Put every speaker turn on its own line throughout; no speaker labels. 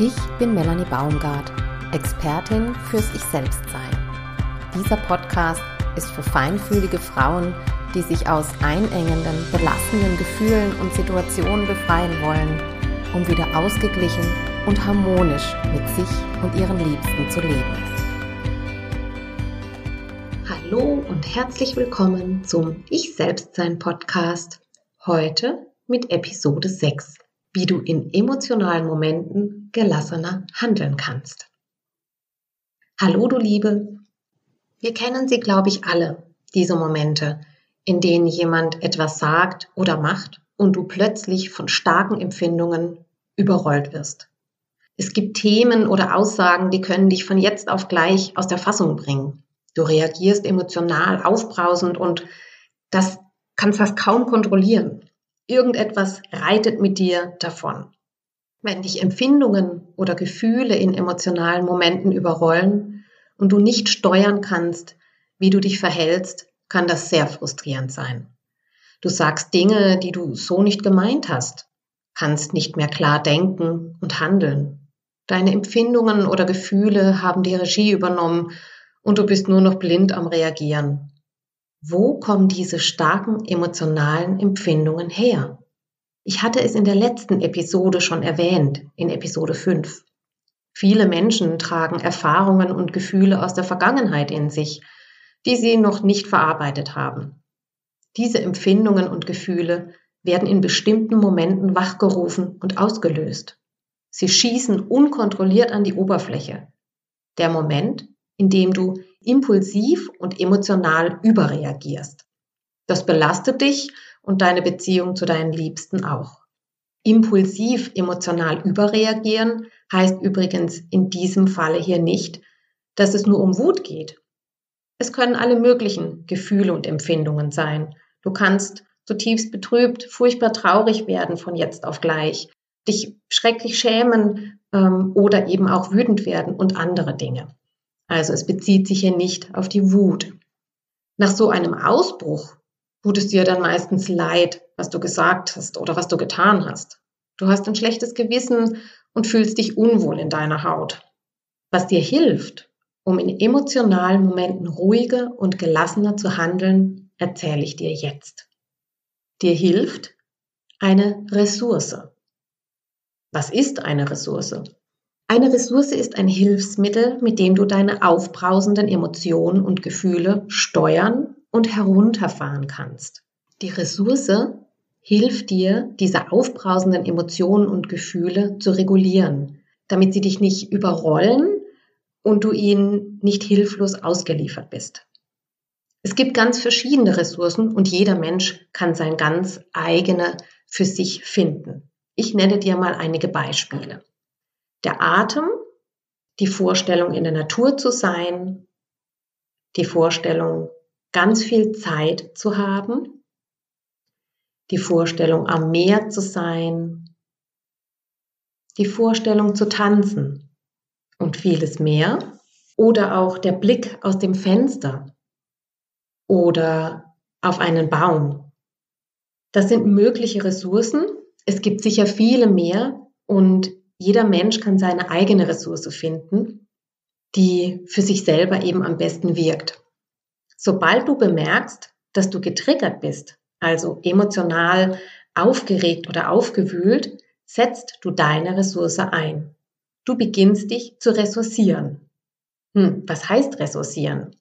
Ich bin Melanie Baumgart, Expertin fürs Ich Selbstsein. Dieser Podcast ist für feinfühlige Frauen, die sich aus einengenden, belastenden Gefühlen und Situationen befreien wollen, um wieder ausgeglichen und harmonisch mit sich und ihren Liebsten zu leben. Hallo und herzlich willkommen zum Ich Selbstsein Podcast. Heute mit Episode 6 wie du in emotionalen Momenten gelassener handeln kannst. Hallo du Liebe, wir kennen sie, glaube ich, alle, diese Momente, in denen jemand etwas sagt oder macht und du plötzlich von starken Empfindungen überrollt wirst. Es gibt Themen oder Aussagen, die können dich von jetzt auf gleich aus der Fassung bringen. Du reagierst emotional aufbrausend und das kannst fast kaum kontrollieren. Irgendetwas reitet mit dir davon. Wenn dich Empfindungen oder Gefühle in emotionalen Momenten überrollen und du nicht steuern kannst, wie du dich verhältst, kann das sehr frustrierend sein. Du sagst Dinge, die du so nicht gemeint hast, kannst nicht mehr klar denken und handeln. Deine Empfindungen oder Gefühle haben die Regie übernommen und du bist nur noch blind am Reagieren. Wo kommen diese starken emotionalen Empfindungen her? Ich hatte es in der letzten Episode schon erwähnt, in Episode 5. Viele Menschen tragen Erfahrungen und Gefühle aus der Vergangenheit in sich, die sie noch nicht verarbeitet haben. Diese Empfindungen und Gefühle werden in bestimmten Momenten wachgerufen und ausgelöst. Sie schießen unkontrolliert an die Oberfläche. Der Moment, in dem du impulsiv und emotional überreagierst. Das belastet dich und deine Beziehung zu deinen Liebsten auch. Impulsiv emotional überreagieren heißt übrigens in diesem Falle hier nicht, dass es nur um Wut geht. Es können alle möglichen Gefühle und Empfindungen sein. Du kannst zutiefst betrübt, furchtbar traurig werden von jetzt auf gleich, dich schrecklich schämen ähm, oder eben auch wütend werden und andere Dinge. Also es bezieht sich hier nicht auf die Wut. Nach so einem Ausbruch tut es dir dann meistens leid, was du gesagt hast oder was du getan hast. Du hast ein schlechtes Gewissen und fühlst dich unwohl in deiner Haut. Was dir hilft, um in emotionalen Momenten ruhiger und gelassener zu handeln, erzähle ich dir jetzt. Dir hilft eine Ressource. Was ist eine Ressource? Eine Ressource ist ein Hilfsmittel, mit dem du deine aufbrausenden Emotionen und Gefühle steuern und herunterfahren kannst. Die Ressource hilft dir, diese aufbrausenden Emotionen und Gefühle zu regulieren, damit sie dich nicht überrollen und du ihnen nicht hilflos ausgeliefert bist. Es gibt ganz verschiedene Ressourcen und jeder Mensch kann sein ganz eigene für sich finden. Ich nenne dir mal einige Beispiele. Der Atem, die Vorstellung, in der Natur zu sein, die Vorstellung, ganz viel Zeit zu haben, die Vorstellung, am Meer zu sein, die Vorstellung zu tanzen und vieles mehr. Oder auch der Blick aus dem Fenster oder auf einen Baum. Das sind mögliche Ressourcen. Es gibt sicher viele mehr und jeder Mensch kann seine eigene Ressource finden, die für sich selber eben am besten wirkt. Sobald du bemerkst, dass du getriggert bist, also emotional aufgeregt oder aufgewühlt, setzt du deine Ressource ein. Du beginnst dich zu ressourcieren. Hm, was heißt ressourcieren?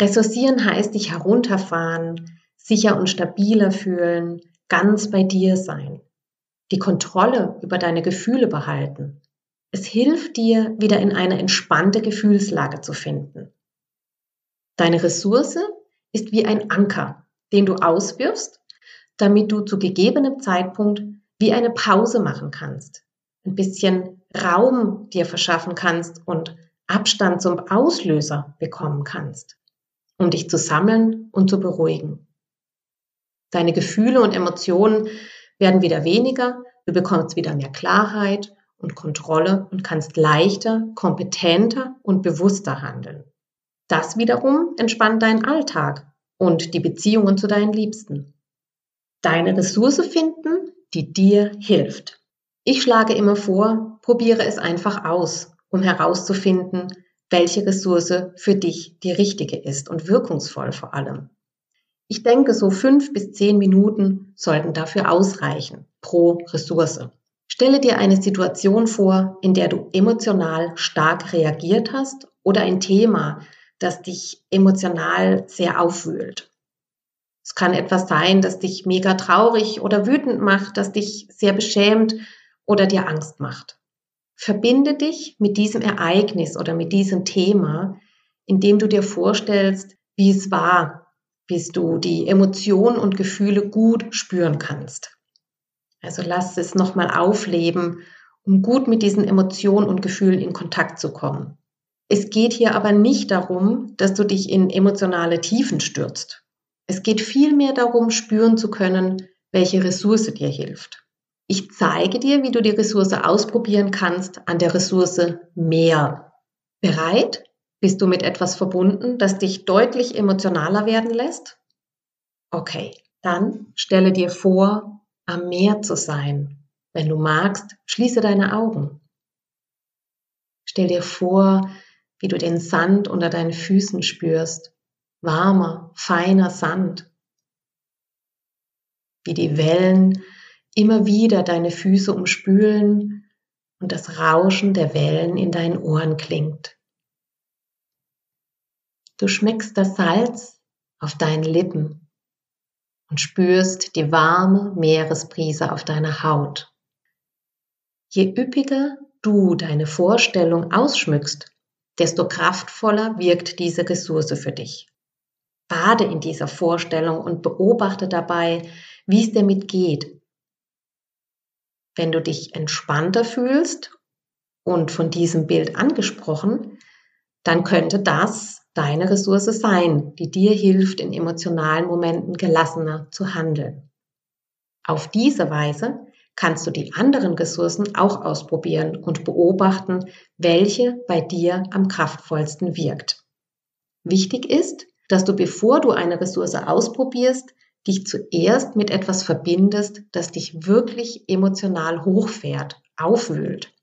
Ressourcieren heißt dich herunterfahren, sicher und stabiler fühlen, ganz bei dir sein die Kontrolle über deine Gefühle behalten. Es hilft dir, wieder in eine entspannte Gefühlslage zu finden. Deine Ressource ist wie ein Anker, den du auswirfst, damit du zu gegebenem Zeitpunkt wie eine Pause machen kannst, ein bisschen Raum dir verschaffen kannst und Abstand zum Auslöser bekommen kannst, um dich zu sammeln und zu beruhigen. Deine Gefühle und Emotionen werden wieder weniger, du bekommst wieder mehr Klarheit und Kontrolle und kannst leichter, kompetenter und bewusster handeln. Das wiederum entspannt deinen Alltag und die Beziehungen zu deinen Liebsten. Deine Ressource finden, die dir hilft. Ich schlage immer vor, probiere es einfach aus, um herauszufinden, welche Ressource für dich die richtige ist und wirkungsvoll vor allem. Ich denke, so fünf bis zehn Minuten sollten dafür ausreichen pro Ressource. Stelle dir eine Situation vor, in der du emotional stark reagiert hast oder ein Thema, das dich emotional sehr aufwühlt. Es kann etwas sein, das dich mega traurig oder wütend macht, das dich sehr beschämt oder dir Angst macht. Verbinde dich mit diesem Ereignis oder mit diesem Thema, indem du dir vorstellst, wie es war, bis du die Emotionen und Gefühle gut spüren kannst. Also lass es nochmal aufleben, um gut mit diesen Emotionen und Gefühlen in Kontakt zu kommen. Es geht hier aber nicht darum, dass du dich in emotionale Tiefen stürzt. Es geht vielmehr darum, spüren zu können, welche Ressource dir hilft. Ich zeige dir, wie du die Ressource ausprobieren kannst an der Ressource mehr. Bereit? Bist du mit etwas verbunden, das dich deutlich emotionaler werden lässt? Okay, dann stelle dir vor, am Meer zu sein. Wenn du magst, schließe deine Augen. Stell dir vor, wie du den Sand unter deinen Füßen spürst. Warmer, feiner Sand. Wie die Wellen immer wieder deine Füße umspülen und das Rauschen der Wellen in deinen Ohren klingt. Du schmeckst das Salz auf deinen Lippen und spürst die warme Meeresbrise auf deiner Haut. Je üppiger du deine Vorstellung ausschmückst, desto kraftvoller wirkt diese Ressource für dich. Bade in dieser Vorstellung und beobachte dabei, wie es damit geht. Wenn du dich entspannter fühlst und von diesem Bild angesprochen, dann könnte das deine Ressource sein, die dir hilft, in emotionalen Momenten gelassener zu handeln. Auf diese Weise kannst du die anderen Ressourcen auch ausprobieren und beobachten, welche bei dir am kraftvollsten wirkt. Wichtig ist, dass du, bevor du eine Ressource ausprobierst, dich zuerst mit etwas verbindest, das dich wirklich emotional hochfährt, aufwühlt.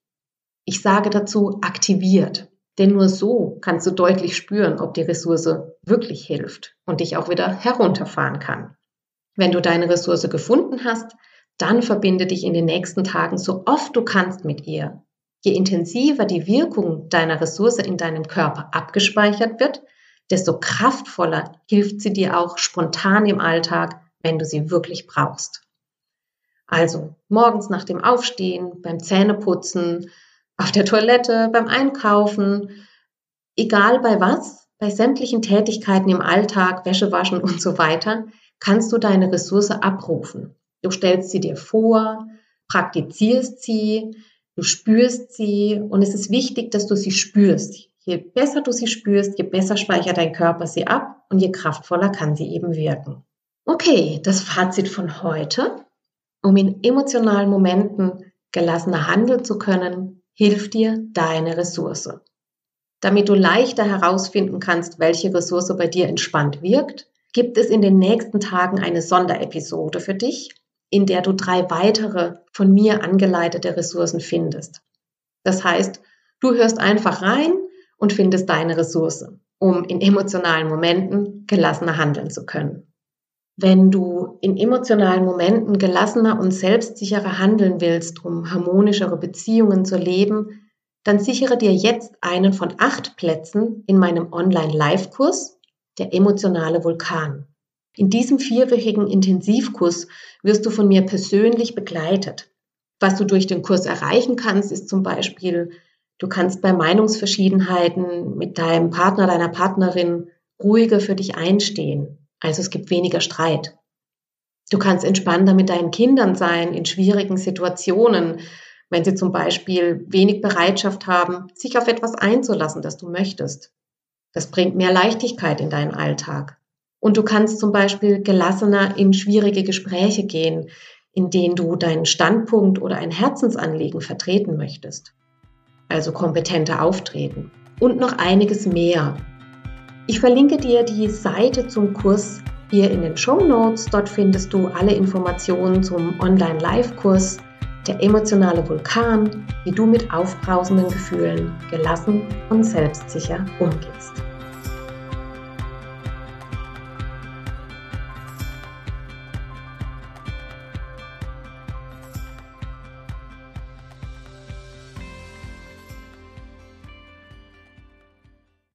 Ich sage dazu aktiviert. Denn nur so kannst du deutlich spüren, ob die Ressource wirklich hilft und dich auch wieder herunterfahren kann. Wenn du deine Ressource gefunden hast, dann verbinde dich in den nächsten Tagen so oft du kannst mit ihr. Je intensiver die Wirkung deiner Ressource in deinem Körper abgespeichert wird, desto kraftvoller hilft sie dir auch spontan im Alltag, wenn du sie wirklich brauchst. Also morgens nach dem Aufstehen, beim Zähneputzen, auf der Toilette, beim Einkaufen, egal bei was, bei sämtlichen Tätigkeiten im Alltag, Wäsche waschen und so weiter, kannst du deine Ressource abrufen. Du stellst sie dir vor, praktizierst sie, du spürst sie und es ist wichtig, dass du sie spürst. Je besser du sie spürst, je besser speichert dein Körper sie ab und je kraftvoller kann sie eben wirken. Okay, das Fazit von heute. Um in emotionalen Momenten gelassener handeln zu können, hilft dir deine Ressource. Damit du leichter herausfinden kannst, welche Ressource bei dir entspannt wirkt, gibt es in den nächsten Tagen eine Sonderepisode für dich, in der du drei weitere von mir angeleitete Ressourcen findest. Das heißt, du hörst einfach rein und findest deine Ressource, um in emotionalen Momenten gelassener handeln zu können. Wenn du in emotionalen Momenten gelassener und selbstsicherer handeln willst, um harmonischere Beziehungen zu leben, dann sichere dir jetzt einen von acht Plätzen in meinem Online-Live-Kurs, der emotionale Vulkan. In diesem vierwöchigen Intensivkurs wirst du von mir persönlich begleitet. Was du durch den Kurs erreichen kannst, ist zum Beispiel, du kannst bei Meinungsverschiedenheiten mit deinem Partner, deiner Partnerin ruhiger für dich einstehen. Also es gibt weniger Streit. Du kannst entspannter mit deinen Kindern sein in schwierigen Situationen, wenn sie zum Beispiel wenig Bereitschaft haben, sich auf etwas einzulassen, das du möchtest. Das bringt mehr Leichtigkeit in deinen Alltag. Und du kannst zum Beispiel gelassener in schwierige Gespräche gehen, in denen du deinen Standpunkt oder ein Herzensanliegen vertreten möchtest. Also kompetenter auftreten. Und noch einiges mehr, ich verlinke dir die Seite zum Kurs hier in den Show Notes. Dort findest du alle Informationen zum Online-Live-Kurs, der emotionale Vulkan, wie du mit aufbrausenden Gefühlen gelassen und selbstsicher umgehst.